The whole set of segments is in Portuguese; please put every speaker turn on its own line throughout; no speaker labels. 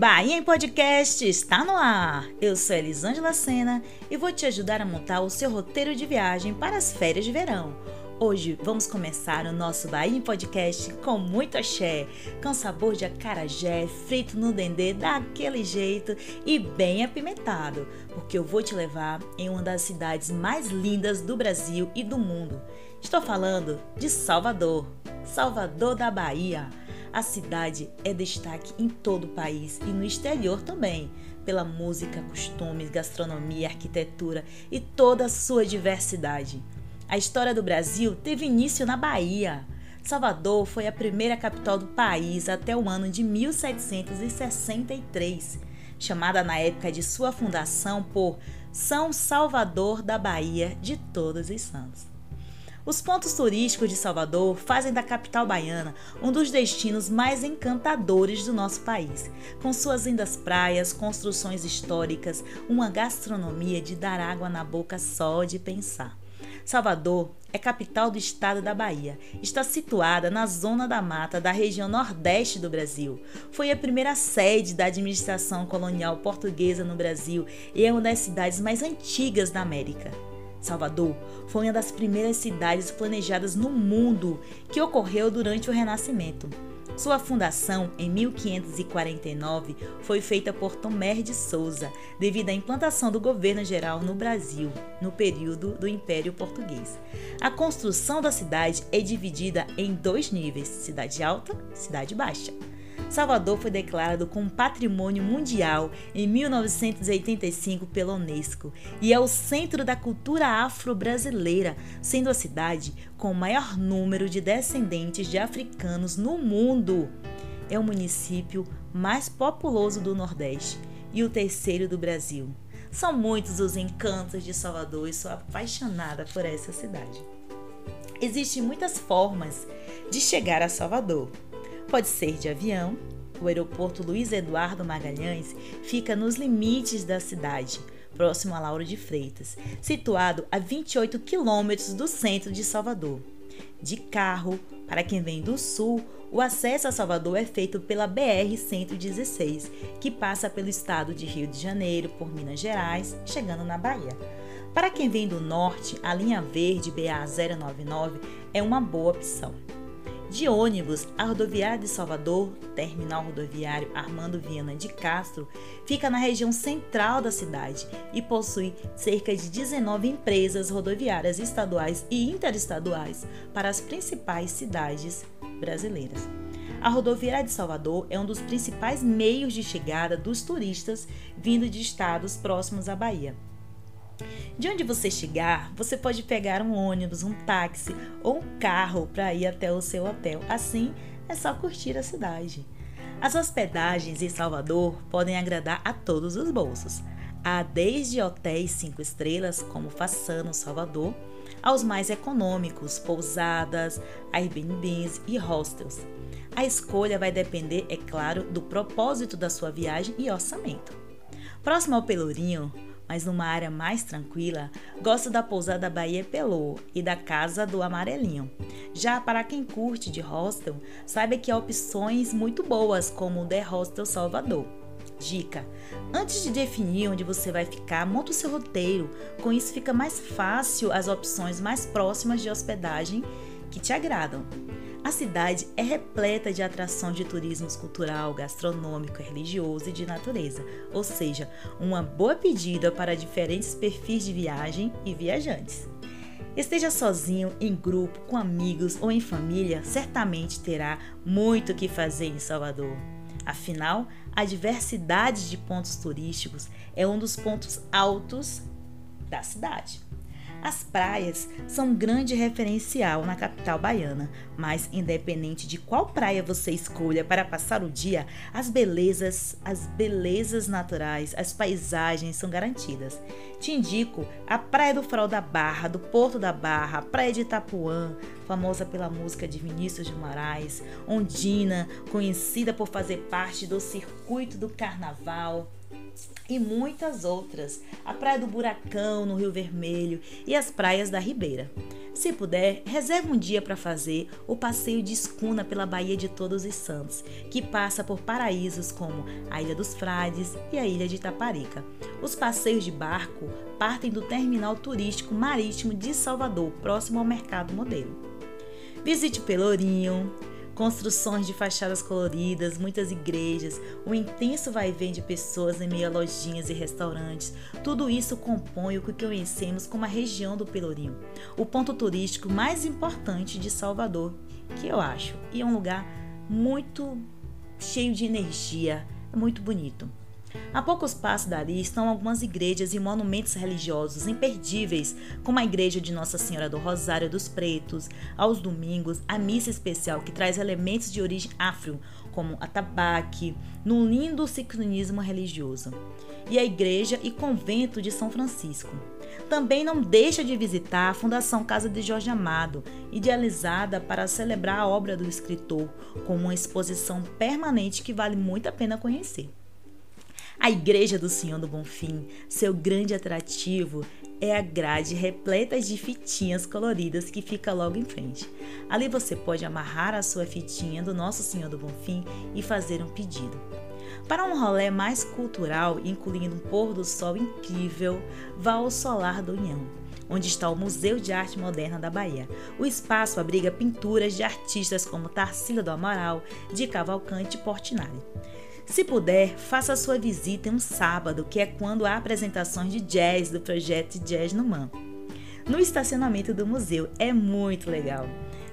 Bahia em Podcast está no ar. Eu sou Elisângela Sena e vou te ajudar a montar o seu roteiro de viagem para as férias de verão. Hoje vamos começar o nosso Bahia em Podcast com muito axé, com sabor de acarajé, frito no dendê daquele jeito e bem apimentado, porque eu vou te levar em uma das cidades mais lindas do Brasil e do mundo. Estou falando de Salvador, Salvador da Bahia. A cidade é destaque em todo o país e no exterior também, pela música, costumes, gastronomia, arquitetura e toda a sua diversidade. A história do Brasil teve início na Bahia. Salvador foi a primeira capital do país até o ano de 1763, chamada na época de sua fundação por São Salvador da Bahia de Todos os Santos. Os pontos turísticos de Salvador fazem da capital baiana um dos destinos mais encantadores do nosso país, com suas lindas praias, construções históricas, uma gastronomia de dar água na boca só de pensar. Salvador é capital do estado da Bahia. Está situada na zona da mata da região nordeste do Brasil. Foi a primeira sede da administração colonial portuguesa no Brasil e é uma das cidades mais antigas da América. Salvador foi uma das primeiras cidades planejadas no mundo que ocorreu durante o Renascimento. Sua fundação, em 1549, foi feita por Tomé de Souza, devido à implantação do governo geral no Brasil, no período do Império Português. A construção da cidade é dividida em dois níveis: cidade alta e cidade baixa. Salvador foi declarado como Patrimônio Mundial em 1985 pela Unesco e é o centro da cultura afro-brasileira, sendo a cidade com o maior número de descendentes de africanos no mundo. É o município mais populoso do Nordeste e o terceiro do Brasil. São muitos os encantos de Salvador e sou apaixonada por essa cidade. Existem muitas formas de chegar a Salvador. Pode ser de avião. O aeroporto Luiz Eduardo Magalhães fica nos limites da cidade, próximo a Lauro de Freitas, situado a 28 quilômetros do centro de Salvador. De carro, para quem vem do sul, o acesso a Salvador é feito pela BR-116, que passa pelo estado de Rio de Janeiro, por Minas Gerais, chegando na Bahia. Para quem vem do norte, a linha verde BA-099 é uma boa opção. De ônibus, a rodoviária de Salvador, terminal rodoviário Armando Viana de Castro, fica na região central da cidade e possui cerca de 19 empresas rodoviárias estaduais e interestaduais para as principais cidades brasileiras. A rodoviária de Salvador é um dos principais meios de chegada dos turistas vindo de estados próximos à Bahia. De onde você chegar, você pode pegar um ônibus, um táxi ou um carro para ir até o seu hotel. Assim, é só curtir a cidade. As hospedagens em Salvador podem agradar a todos os bolsos. Há desde hotéis cinco estrelas, como Façano, Salvador, aos mais econômicos, pousadas, Airbnbs e hostels. A escolha vai depender, é claro, do propósito da sua viagem e orçamento. Próximo ao Pelourinho, mas numa área mais tranquila, gosto da pousada Bahia Pelô e da Casa do Amarelinho. Já para quem curte de hostel, saiba que há opções muito boas como o The Hostel Salvador. Dica: antes de definir onde você vai ficar, monta o seu roteiro. Com isso fica mais fácil as opções mais próximas de hospedagem que te agradam. A cidade é repleta de atrações de turismo cultural, gastronômico, religioso e de natureza, ou seja, uma boa pedida para diferentes perfis de viagem e viajantes. Esteja sozinho, em grupo, com amigos ou em família, certamente terá muito o que fazer em Salvador. Afinal, a diversidade de pontos turísticos é um dos pontos altos da cidade. As praias são um grande referencial na capital baiana, mas independente de qual praia você escolha para passar o dia, as belezas, as belezas naturais, as paisagens são garantidas. Te indico a Praia do Farol da Barra, do Porto da Barra, a Praia de Itapuã, famosa pela música de Vinícius de Moraes, Ondina, conhecida por fazer parte do circuito do carnaval e muitas outras. A Praia do Buracão, no Rio Vermelho, e as praias da Ribeira. Se puder, reserve um dia para fazer o passeio de escuna pela Baía de Todos os Santos, que passa por paraísos como a Ilha dos Frades e a Ilha de Itaparica. Os passeios de barco partem do terminal turístico marítimo de Salvador, próximo ao Mercado Modelo. Visite Pelourinho, construções de fachadas coloridas, muitas igrejas, o intenso vai-vem de pessoas em meio a lojinhas e restaurantes. Tudo isso compõe o que conhecemos como a região do Pelourinho, o ponto turístico mais importante de Salvador, que eu acho, e é um lugar muito cheio de energia, muito bonito. A poucos passos dali estão algumas igrejas e monumentos religiosos imperdíveis, como a igreja de Nossa Senhora do Rosário dos Pretos, aos domingos, a missa especial que traz elementos de origem afro, como atabaque, num lindo sincronismo religioso, e a igreja e convento de São Francisco. Também não deixa de visitar a Fundação Casa de Jorge Amado, idealizada para celebrar a obra do escritor, com uma exposição permanente que vale muito a pena conhecer. A Igreja do Senhor do Bonfim, seu grande atrativo é a grade repleta de fitinhas coloridas que fica logo em frente. Ali você pode amarrar a sua fitinha do Nosso Senhor do Bonfim e fazer um pedido. Para um rolê mais cultural, incluindo um pôr do sol incrível, vá ao Solar do União, onde está o Museu de Arte Moderna da Bahia. O espaço abriga pinturas de artistas como Tarsila do Amaral, de Cavalcante e Portinari. Se puder, faça sua visita em um sábado, que é quando há apresentações de jazz do projeto Jazz no Man. No estacionamento do museu é muito legal.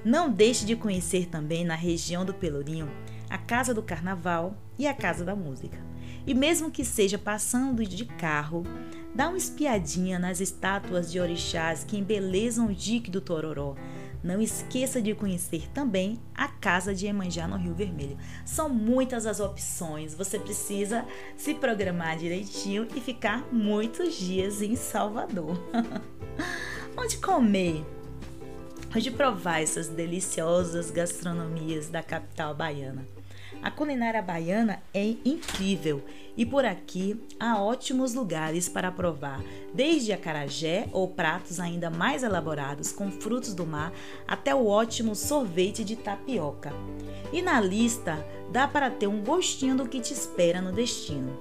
Não deixe de conhecer também na região do Pelourinho a Casa do Carnaval e a Casa da Música. E mesmo que seja passando de carro, dá uma espiadinha nas estátuas de orixás que embelezam o dique do Tororó, não esqueça de conhecer também a Casa de Emanjá no Rio Vermelho. São muitas as opções, você precisa se programar direitinho e ficar muitos dias em Salvador. Onde comer? Onde provar essas deliciosas gastronomias da capital baiana? A culinária baiana é incrível e por aqui há ótimos lugares para provar, desde acarajé ou pratos ainda mais elaborados com frutos do mar até o ótimo sorvete de tapioca. E na lista dá para ter um gostinho do que te espera no destino.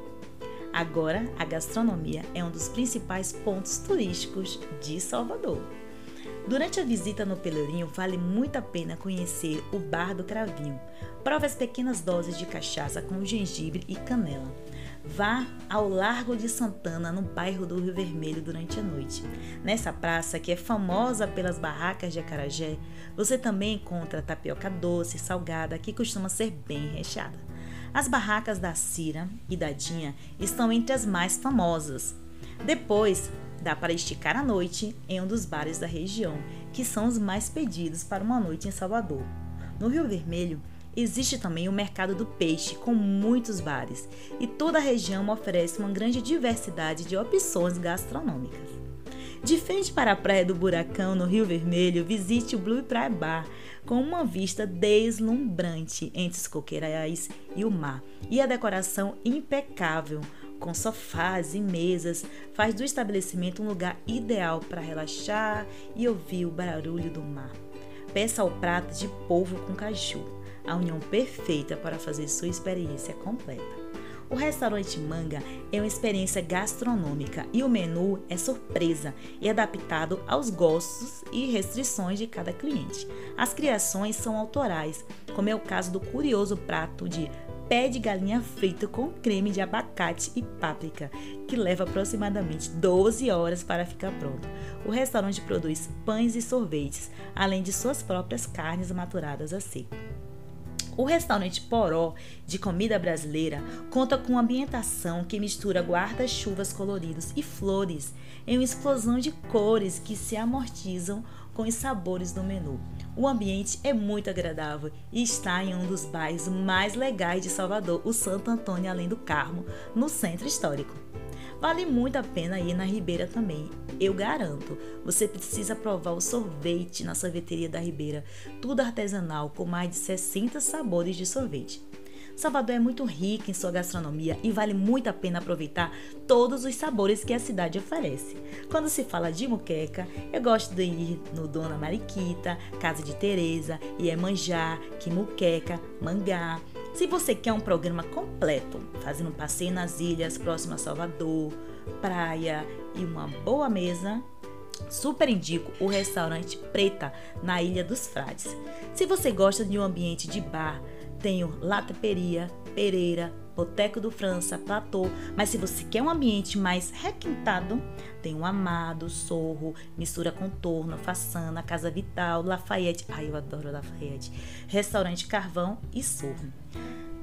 Agora, a gastronomia é um dos principais pontos turísticos de Salvador. Durante a visita no Pelourinho, vale muito a pena conhecer o Bar do Cravinho. Prove as pequenas doses de cachaça com gengibre e canela. Vá ao Largo de Santana, no bairro do Rio Vermelho, durante a noite. Nessa praça, que é famosa pelas barracas de acarajé, você também encontra tapioca doce, salgada, que costuma ser bem recheada. As barracas da Cira e da Dinha estão entre as mais famosas. Depois, Dá para esticar a noite em um dos bares da região, que são os mais pedidos para uma noite em Salvador. No Rio Vermelho, existe também o mercado do peixe, com muitos bares, e toda a região oferece uma grande diversidade de opções gastronômicas. De frente para a Praia do Buracão, no Rio Vermelho, visite o Blue Praia Bar, com uma vista deslumbrante entre os coqueirais e o mar, e a decoração impecável, com sofás e mesas, faz do estabelecimento um lugar ideal para relaxar e ouvir o barulho do mar. Peça o prato de polvo com caju, a união perfeita para fazer sua experiência completa. O restaurante Manga é uma experiência gastronômica e o menu é surpresa e adaptado aos gostos e restrições de cada cliente. As criações são autorais, como é o caso do curioso prato de pé de galinha frito com creme de abacate e páprica, que leva aproximadamente 12 horas para ficar pronto. O restaurante produz pães e sorvetes, além de suas próprias carnes maturadas a seco. O restaurante Poró, de comida brasileira, conta com ambientação que mistura guarda-chuvas coloridos e flores em uma explosão de cores que se amortizam com os sabores do menu. O ambiente é muito agradável e está em um dos bairros mais legais de Salvador, o Santo Antônio Além do Carmo, no centro histórico. Vale muito a pena ir na Ribeira também, eu garanto. Você precisa provar o sorvete na sorveteria da Ribeira, tudo artesanal com mais de 60 sabores de sorvete. Salvador é muito rica em sua gastronomia e vale muito a pena aproveitar todos os sabores que a cidade oferece. Quando se fala de muqueca, eu gosto de ir no Dona Mariquita, Casa de Teresa, Iemanjá, Quimuqueca, Mangá. Se você quer um programa completo, fazendo um passeio nas ilhas próximo a Salvador, praia e uma boa mesa, Super indico o restaurante Preta na Ilha dos Frades. Se você gosta de um ambiente de bar, tenho Lateperia, Pereira, Boteco do França, Platô, mas se você quer um ambiente mais requintado, tem o Amado, Sorro, Mistura Contorno, Façana, Casa Vital, Lafayette, ai eu adoro Lafayette, Restaurante Carvão e Sorro.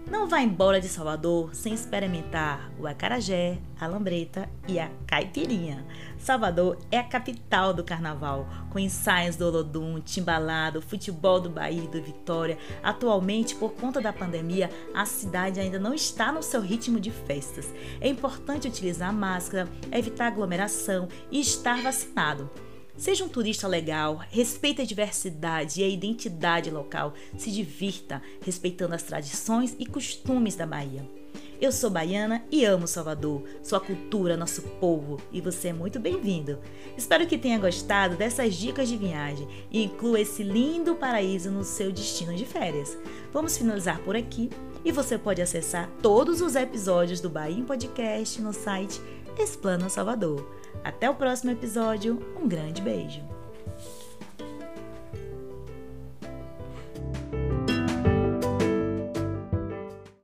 Não vá embora de Salvador sem experimentar o acarajé, a lambreta e a caipirinha. Salvador é a capital do carnaval, com ensaios do Olodum, timbalado, futebol do Bahia e do Vitória. Atualmente, por conta da pandemia, a cidade ainda não está no seu ritmo de festas. É importante utilizar máscara, evitar aglomeração e estar vacinado. Seja um turista legal, respeite a diversidade e a identidade local, se divirta respeitando as tradições e costumes da Bahia. Eu sou baiana e amo Salvador, sua cultura, nosso povo e você é muito bem-vindo. Espero que tenha gostado dessas dicas de viagem e inclua esse lindo paraíso no seu destino de férias. Vamos finalizar por aqui e você pode acessar todos os episódios do Bahia Podcast no site Explana Salvador. Até o próximo episódio, um grande beijo!